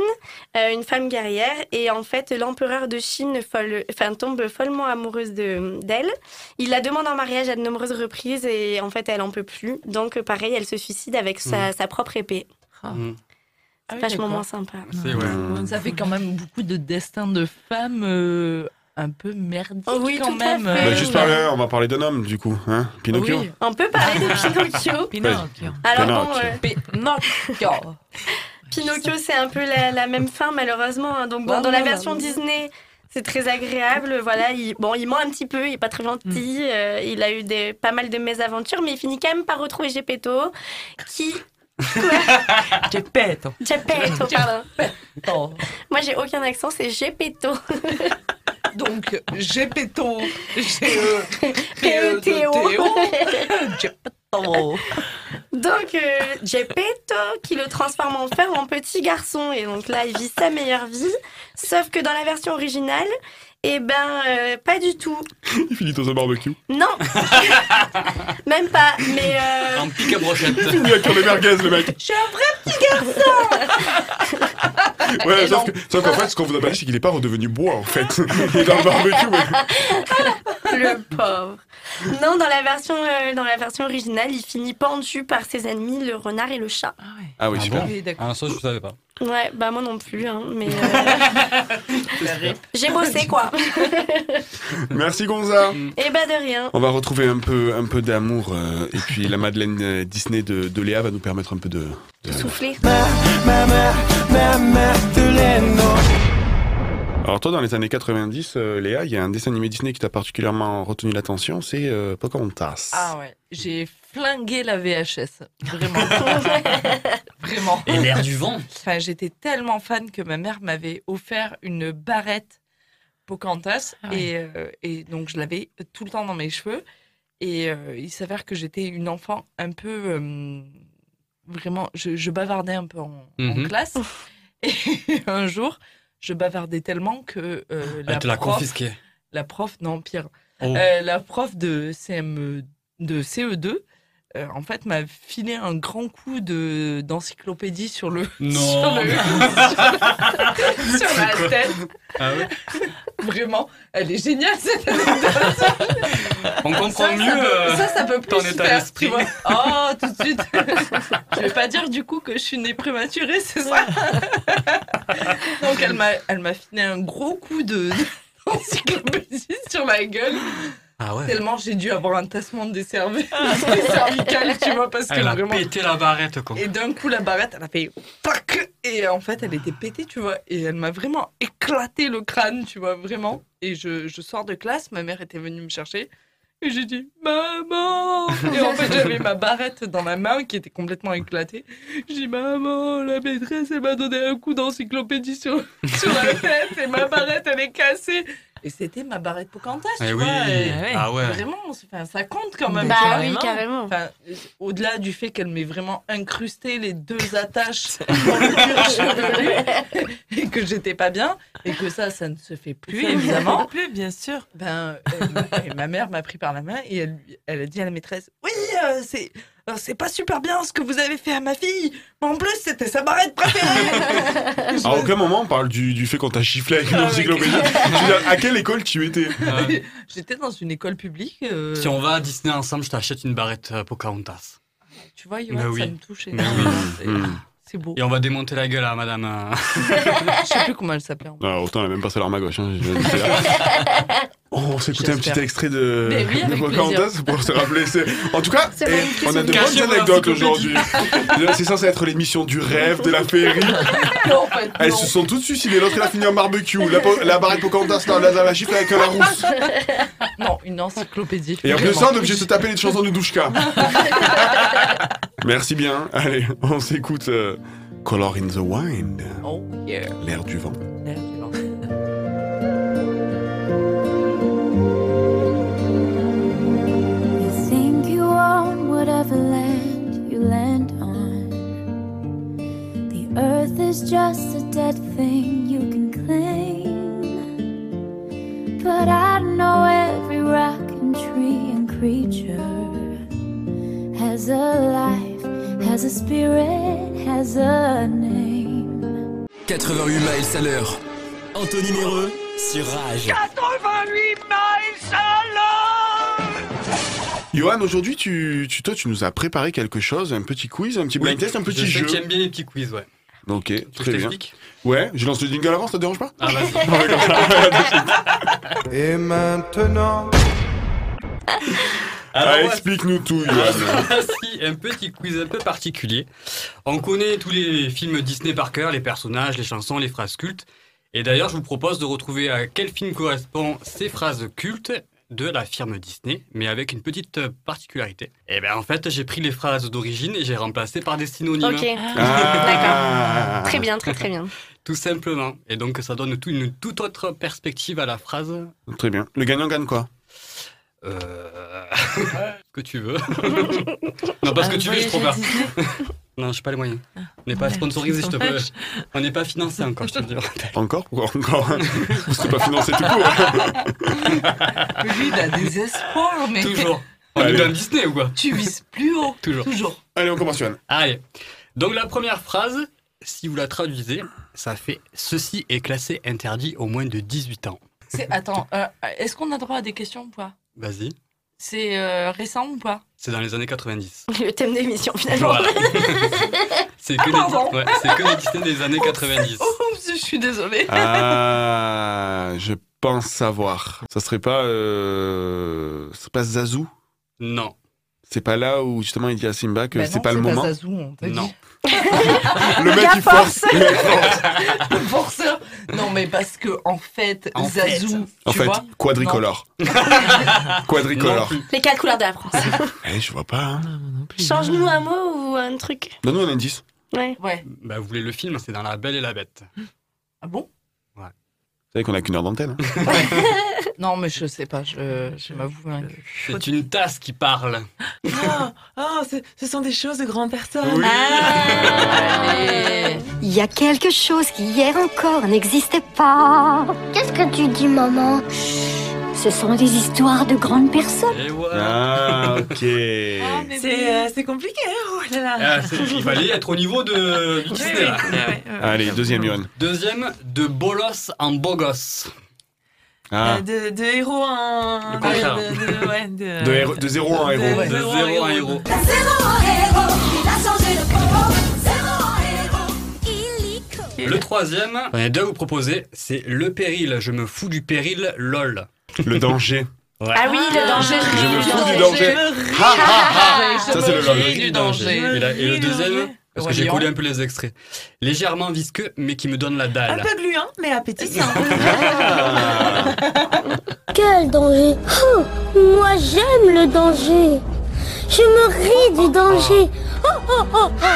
euh, une femme guerrière, et en fait, l'empereur de Chine folle, enfin, tombe follement amoureuse de- d'elle. Il la demande en mariage à de nombreuses reprises, et en fait, elle en peut plus. Donc, pareil, elle se suicide avec sa, sa propre épée. mm. C'est oui, vachement d'accord. moins sympa. C'est- ouais. Ça fait quand même beaucoup de destins de femmes euh, un peu merdiques oui, quand tout à même. fait. Bah, juste parler, on va parler d'un homme, du coup. Hein Pinocchio Oui. On peut parler de Pinocchio. Pinocchio. Alors bon, Pinocchio. euh, Pinocchio, c'est un peu la, la même fin, malheureusement. hein. Donc, bon, dans la version Disney, c'est très agréable. Voilà, il, bon, il ment un petit peu, il est pas très gentil. euh, il a eu des, pas mal de mésaventures, mais il finit quand même par retrouver Gepetto, qui. Gepetto. Gepetto, pardon. Moi, j'ai aucun accent, c'est Gepetto. Donc, Gepetto, P-E-T-O. Gepetto. Donc, euh, Gepetto qui le transforme en fer en petit garçon. Et donc là, il vit sa meilleure vie. Sauf que dans la version originale, eh ben, euh, pas du tout. Il finit dans un barbecue. Non Même pas, mais... euh, En pique à brochette. Il finit avec les merguez, le mec. Je suis un vrai petit garçon Ouais, sauf que- sauf qu'en fait, ce qu'on vous a pas dit, c'est qu'il est pas redevenu bois, en fait. Il est dans le barbecue. Le pauvre. Non, dans la version, euh, dans la version originale, il finit pendu par ses ennemis, le renard et le chat. Ah oui, super. Ah, ça, je savais pas. Ouais, bah moi non plus, hein, mais... euh, J'ai bossé, quoi. Merci, Gonza. Et bah de rien. On va retrouver un peu, un peu d'amour. euh, et puis la Madeleine euh, Disney de, de Léa va nous permettre un peu de... de- Souffler. Alors toi, dans les années 90, euh, Léa, il y a un dessin animé Disney qui t'a particulièrement retenu l'attention, c'est euh, Pocahontas. Ah ouais, j'ai flingué la VHS. Vraiment. Vraiment. Et l'air du vent. Enfin, j'étais tellement fan que ma mère m'avait offert une barrette Pocahontas. Ah ouais. et, euh, et donc, je l'avais tout le temps dans mes cheveux. Et euh, il s'avère que j'étais une enfant un peu. euh, vraiment, je, je bavardais un peu en, en Mhm. classe. Et un jour, je bavardais tellement que euh, la Elle te l'a prof- confisqué. La prof, non, pire. Oh. Euh, la prof de CM, de CE2 euh, en fait, m'a filé un grand coup de d'encyclopédie sur le Non. sur, le- sur la tête. Ah ouais Vraiment, elle est géniale cette anecdote. On comprend ça, mieux Ça, peut, euh, ça, ça peut ton état d'esprit. Oh, tout de suite. je vais pas dire du coup que je suis née prématurée, c'est ça Donc elle m'a, elle m'a filé un gros coup de d'encyclopédie sur la gueule. Ah ouais. Tellement j'ai dû avoir un tassement des, des cervicales, tu vois, parce que Elle a vraiment. pété la barrette, quoi. Et d'un coup, la barrette, elle a fait tac Et en fait, elle était pétée, tu vois. Et elle m'a vraiment éclaté le crâne, tu vois, vraiment. Et je, je sors de classe, ma mère était venue me chercher. Et j'ai dit Maman Et en fait, j'avais ma barrette dans ma main qui était complètement éclatée. J'ai dit Maman, la maîtresse, elle m'a donné un coup d'encyclopédie sur, sur la tête et ma barrette, elle est cassée. Et c'était ma barrette Pocahontas, tu Eh vois. oui. et Ah ouais. Vraiment, enfin, ça compte quand même. Bah oui, carrément. Enfin, au-delà du fait qu'elle m'ait vraiment incrusté les deux attaches dans le cuir chevelu et que j'étais pas bien et que ça, ça ne se fait plus Ça ne se évidemment. fait plus, bien sûr. Ben, et ma mère m'a pris par la main et elle a dit à la maîtresse Oui, euh, c'est. Euh, C'est pas super bien ce que vous avez fait à ma fille, mais en plus c'était sa barrette préférée. À aucun moment on parle du, du fait qu'on t'a chifflé avec une Ah, encyclopédie. À quelle école tu étais J'étais dans une école publique. euh, Si on va à Disney ensemble, je t'achète une barrette euh, Pocahontas. Tu vois, Yoann, oui. ça me touche. Mais énormément. oui. C'est-. C'est beau. Et on va démonter la gueule à madame. euh. Je sais plus comment elle s'appelait. en Ah, Autant elle a même pas sa larme à gauche. hein, je vais le dire. Oh, on s'écoutait un petit extrait de, Mais oui, de avec Pocahontas plaisir. pour se rappeler. c'est- En tout cas, C'est eh, on a de bonnes anecdotes aujourd'hui. C'est censé être l'émission du rêve, de la féerie. Non, en fait, Elles non. se sont toutes suicidées. L'autre, elle a fini en barbecue. La, po- la barrette Pocahontas, non, là, elle a chiffré avec un Larousse. Non, une encyclopédie. Et en plus de ça, on est obligé de se taper les chansons de Douchka. Merci bien. Allez, on s'écoute euh, Color in the Wind. Oh, yeah. L'air du vent. L'air du vent. You think you own whatever land you land on. The earth is just a dead thing you can claim. But I know every rock and tree and creature has a life, has a spirit, has a name. 88 miles à l'heure. Anthony Méreux sur Rage. 88 miles à l'heure Johan, aujourd'hui, tu, tu, toi, tu nous as préparé quelque chose, un petit quiz, un petit blind test, un petit je jeu. t'aimes bien les petits quiz, ouais. Ok, je très bien. t'explique? Ouais, je lance le jingle avant, ça te dérange pas? Ah, vas-y. Et maintenant Ah, ouais. explique-nous tout, Johan. Voici un petit quiz un peu particulier. On connaît tous les films Disney par cœur, les personnages, les chansons, les phrases cultes. Et d'ailleurs, je vous propose de retrouver à quel film correspond ces phrases cultes de la firme Disney, mais avec une petite euh, particularité. Et bien en fait, j'ai pris les phrases d'origine et j'ai remplacé par des synonymes. Ok. Ah. D'accord. Très bien, très très bien. Tout simplement. Et donc ça donne tout- une toute autre perspective à la phrase. Très bien. Le gagnant gagne quoi? Euh... ce que tu veux. non, pas ce que tu veux, je peur. Disney. Non, je pas les moyens. On n'est pas ouais, sponsorisé, je te peux. On n'est pas financé encore, je te le dis. Encore Pourquoi encore C'était pas financé tout court. Lui, il a des espoirs, mais. Toujours. On est dans Disney ou quoi? Tu vises plus haut. Toujours. Toujours. Allez, on commence, Johan. Allez. Donc la première phrase, si vous la traduisez, ça fait Ceci est classé interdit au moins de 18 ans. Attends, euh, est-ce qu'on a droit à des questions ou pas? Vas-y. C'est euh, récent ou pas? C'est dans les années 90. Le thème d'émission finalement. Voilà. c'est que, Ah, des... ouais, c'est que les Disney des années 90. Oh, je suis désolée. Ah, je pense savoir. Ça serait pas. Euh... Ça serait pas Zazu? Non. C'est pas là où justement il dit à Simba que Bah c'est pas le moment Zazou, on t'a Non. Le mec il force. Le. Forceur. Non, mais parce que en fait, En fait. Zazou, En fait, vois quadricolore. Quadricolore. Les quatre couleurs de la France. Eh, je vois pas. Hein. Change-nous un mot ou un truc. Donne-nous un indice. Ouais. Ouais. Bah, vous voulez le film, c'est dans La Belle et la Bête. Ah bon? Vous savez qu'on a qu'une heure d'antenne. hein. Non, mais je sais pas, je, je m'avoue. C'est une tasse qui parle. Ah, ah, ce, ce sont des choses de grandes personnes. Oui. Il y a quelque chose qui hier encore n'existait pas. Qu'est-ce que tu dis, maman? Ce sont des histoires de grandes personnes. Et Ah, ok. C'est euh, c'est compliqué, hein oh là là. Ah, c'est- il fallait être au niveau de, du Disney. oui, ouais, ouais, ouais. Allez, deuxième Johan. Deuxième, de bolos en bogos. Ah. Euh, de, de héros en. Le contraire. de, de, ouais, de, De, héros- de zéro en héros. De zéro en héros. Le troisième, j'en ai deux à vous proposer, c'est le péril. Je me fous du péril, lol. Le danger. Ouais. Ah oui, le danger. Je me fous du Je danger. me Ha, ha, ha. Ça, c'est le lol. ris du danger. Et, et le deuxième, parce que j'ai collé un peu les extraits. Légèrement visqueux, mais qui me donne la Un dalle. peu gluant, mais appétissant. Quel danger Oh, Moi j'aime le danger. Je me ris du danger. Oh, oh, oh, oh.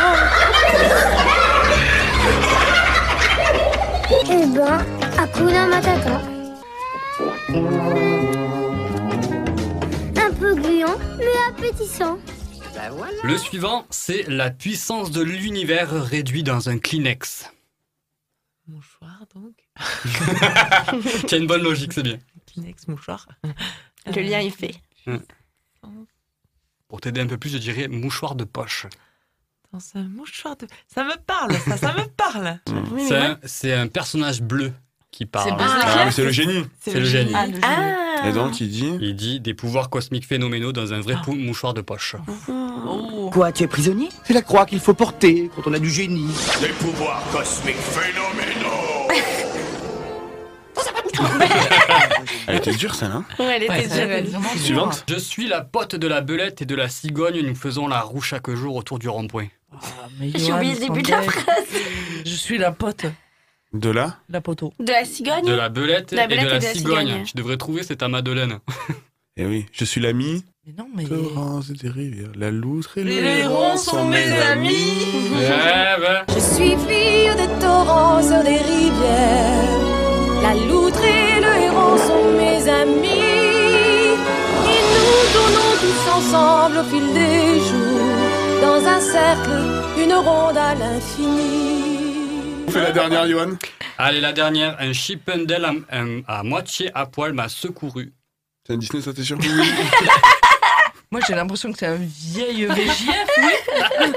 Eh ben, Hakuna Matata. Un peu gluant, mais appétissant. Le suivant, c'est la puissance de l'univers réduit dans un Kleenex. Mouchoir, donc. Qui a une bonne logique, c'est bien. Kleenex, mouchoir. Le lien est fait. Pour t'aider un peu plus, je dirais mouchoir de poche. Dans un mouchoir de. Ça me parle, ça, ça me parle. C'est un, c'est un personnage bleu qui parle. Buzz l'éclair Ah, mais c'est le génie. C'est le génie. Ah, le génie. Ah. Et donc, il dit Il dit des pouvoirs cosmiques phénoménaux dans un vrai pou- mouchoir de poche. Oh. Quoi, tu es prisonnier? C'est la croix qu'il faut porter quand on a du génie. Des pouvoirs cosmiques phénoménaux Elle était dure, ça, non Ouais, elle était Ouais, dure. Suivante. Je suis la pote de la belette et de la cigogne. Nous faisons la roue chaque jour autour du rond-point. J'ai oublié le début de la phrase. Je suis la pote, De là la poteau. De la cigogne De la belette, De la et de la cigogne. cigogne. Tu devrais trouver, c'est Madeleine. Eh oui, je suis l'ami. Mais non, mais. Torrents et des rivières. La loutre et le Les hérons sont mes amis. Eh ben, Je suis fille des torrents sur des rivières. La loutre et le héron sont mes amis. Et nous tournons tous ensemble au fil des jours. Dans un cercle, une ronde à l'infini. On fait la dernière, Johan. Allez, la dernière. Un chipendel à, un- à moitié à poil m'a secouru. C'est un Disney, ça, t'es sûr? Moi, j'ai l'impression que c'est un vieil VJF, oui.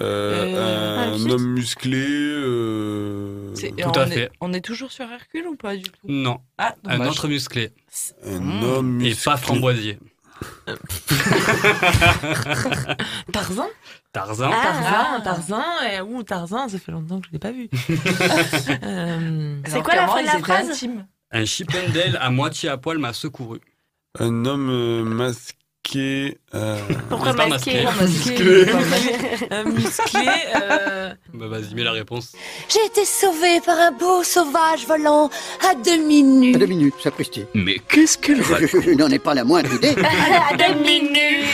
Euh, Ah, un juste. homme musclé. euh, C'est- Tout on à est- fait. On est toujours sur Hercule ou pas du tout Non. Ah, Un autre musclé. Un homme Et musclé. pas framboisier. Tarzan Tarzan. Tarzan, Tarzan, et où Tarzan, ça fait longtemps que je l'ai pas vu. Euh, C'est quoi la fin de la phrase Un chipendel à moitié à poil m'a secouru. Un homme euh, masqué. euh, Pourquoi C'est pas masqué Musclé. Un musclé. euh, Bah vas-y, mets la réponse. J'ai été sauvée par un beau sauvage volant à demi nu. Deux minutes, sapristi. Mais qu'est-ce qu'elle va Je n'en ai pas la moindre idée. À demi nu.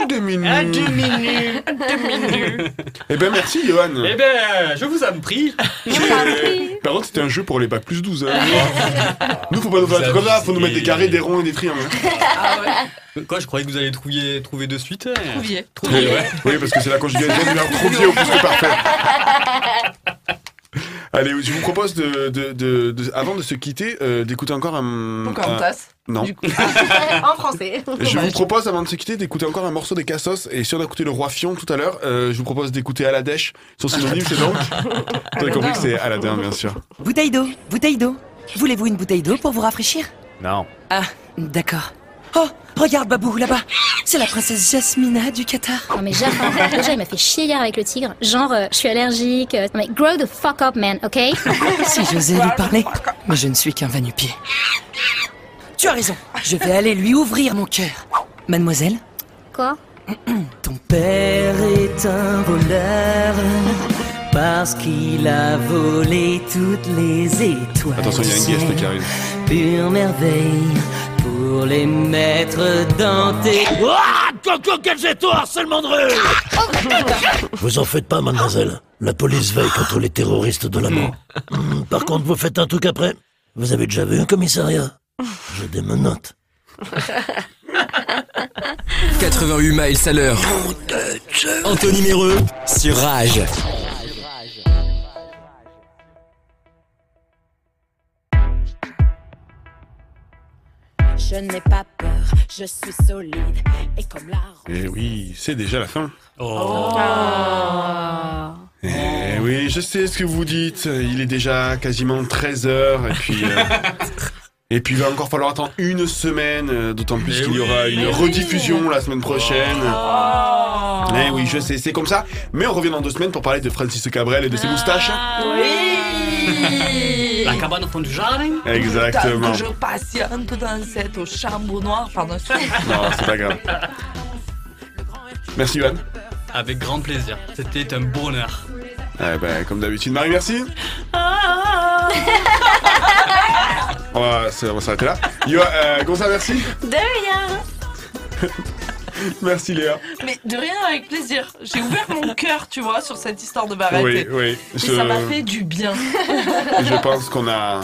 À deux minutes. À demi nu. Demi nu. Eh ben merci, Johan. Eh ben, je vous en prie. C'est- Par contre, c'était un jeu pour les bacs plus 12. hein. nous, faut pas nous faire un truc comme ça, faut nous mettre des carrés, des ronds et des triangles. Quoi, je croyais que vous alliez trouver, trouver de suite. hein. Trouvier. Trouvier, ouais. Oui, parce que c'est la conjugaison du verbe trouvier au plus que parfait. Allez, je vous propose de, de, de- de- avant de se quitter, euh, d'écouter encore un. Pocahontas. un- non. Du coup. en français. Je vous propose avant de se quitter d'écouter encore un morceau des Cassos et si on a écouté le Roi Fion tout à l'heure, euh, je vous propose d'écouter Aladèche. Son synonyme c'est donc Vous avez compris que c'est Aladin bien sûr. Bouteille d'eau, bouteille d'eau. Voulez-vous une bouteille d'eau pour vous rafraîchir? Non. Ah, d'accord. Oh, regarde Babou là-bas. C'est la princesse Jasmina du Qatar. Non mais Jafar, déjà il m'a fait chier hier avec le tigre. Genre, euh, je suis allergique. euh, Non mais grow the fuck up man, ok? Si j'osais lui parler, mais je ne suis qu'un va-nu-pied. Tu as raison, je vais aller lui ouvrir mon cœur. Mademoiselle, Quoi? Ton père est un voleur parce qu'il a volé toutes les étoiles. Attention, il y a un guest qui arrive. Pure merveille pour les mettre dans tes... Ah Coco, toi, harcèlement de rue Vous en faites pas, mademoiselle. La police veille contre les terroristes de la mort. Hmm, Par contre, vous faites un truc après. Vous avez déjà vu un commissariat? Je démenote. 88 miles à l'heure. Anthony Méreux sur Rage. N'ai pas peur, je suis solide et comme la Et Eh oui, c'est déjà la fin. Oh. Eh oui, je sais ce que vous dites. Il est déjà quasiment 13h et puis. euh, Et puis il va encore falloir attendre une semaine, euh, d'autant plus Mais qu'il y aura une oui. rediffusion la semaine prochaine. Eh oui, je sais, c'est comme ça. Mais on revient dans deux semaines pour parler de Francis Cabrel et de ses moustaches. Oui La cabane au fond du jardin Exactement. Je patiente dans cette chambre noire, pardon. Non, c'est pas grave. Merci Yohan. Avec grand plaisir. C'était un bonheur. Eh ben, comme d'habitude, Marie, merci. On va, s- on va s'arrêter là. Yo, euh, Gonza, merci? De rien. Merci Léa. Mais de rien, avec plaisir. J'ai ouvert mon cœur, tu vois, sur cette histoire de barrette. Oui, et- oui. Et Je- ça m'a fait du bien. Je pense qu'on a,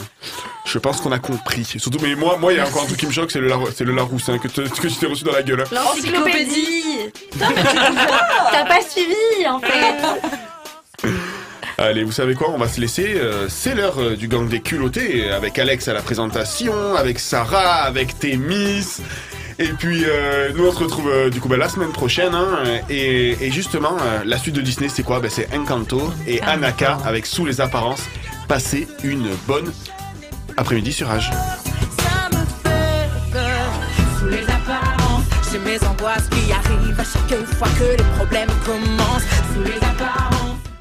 je pense qu'on a compris. Surtout, mais moi, moi, il y a encore un truc qui me choque, c'est le, Lar- c'est le Larousse hein, que, te- que tu t'es reçu dans la gueule. hein. L'encyclopédie. T'as pas suivi en fait. Allez, vous savez quoi? On va se laisser. euh, c'est l'heure euh, du gang des culottés avec Alex à la présentation, avec Sarah, avec Témis. Et puis euh, nous on se retrouve euh, du coup bah, la semaine prochaine hein, et, et justement euh, la suite de Disney c'est quoi? Bah, C'est Encanto et Anaka avec Sous les apparences. Passez une bonne après-midi sur Rage. Ça me fait peur sous les apparences. J'ai mes angoisses qui arrivent à chaque fois que les problèmes commencent. Sous les apparences.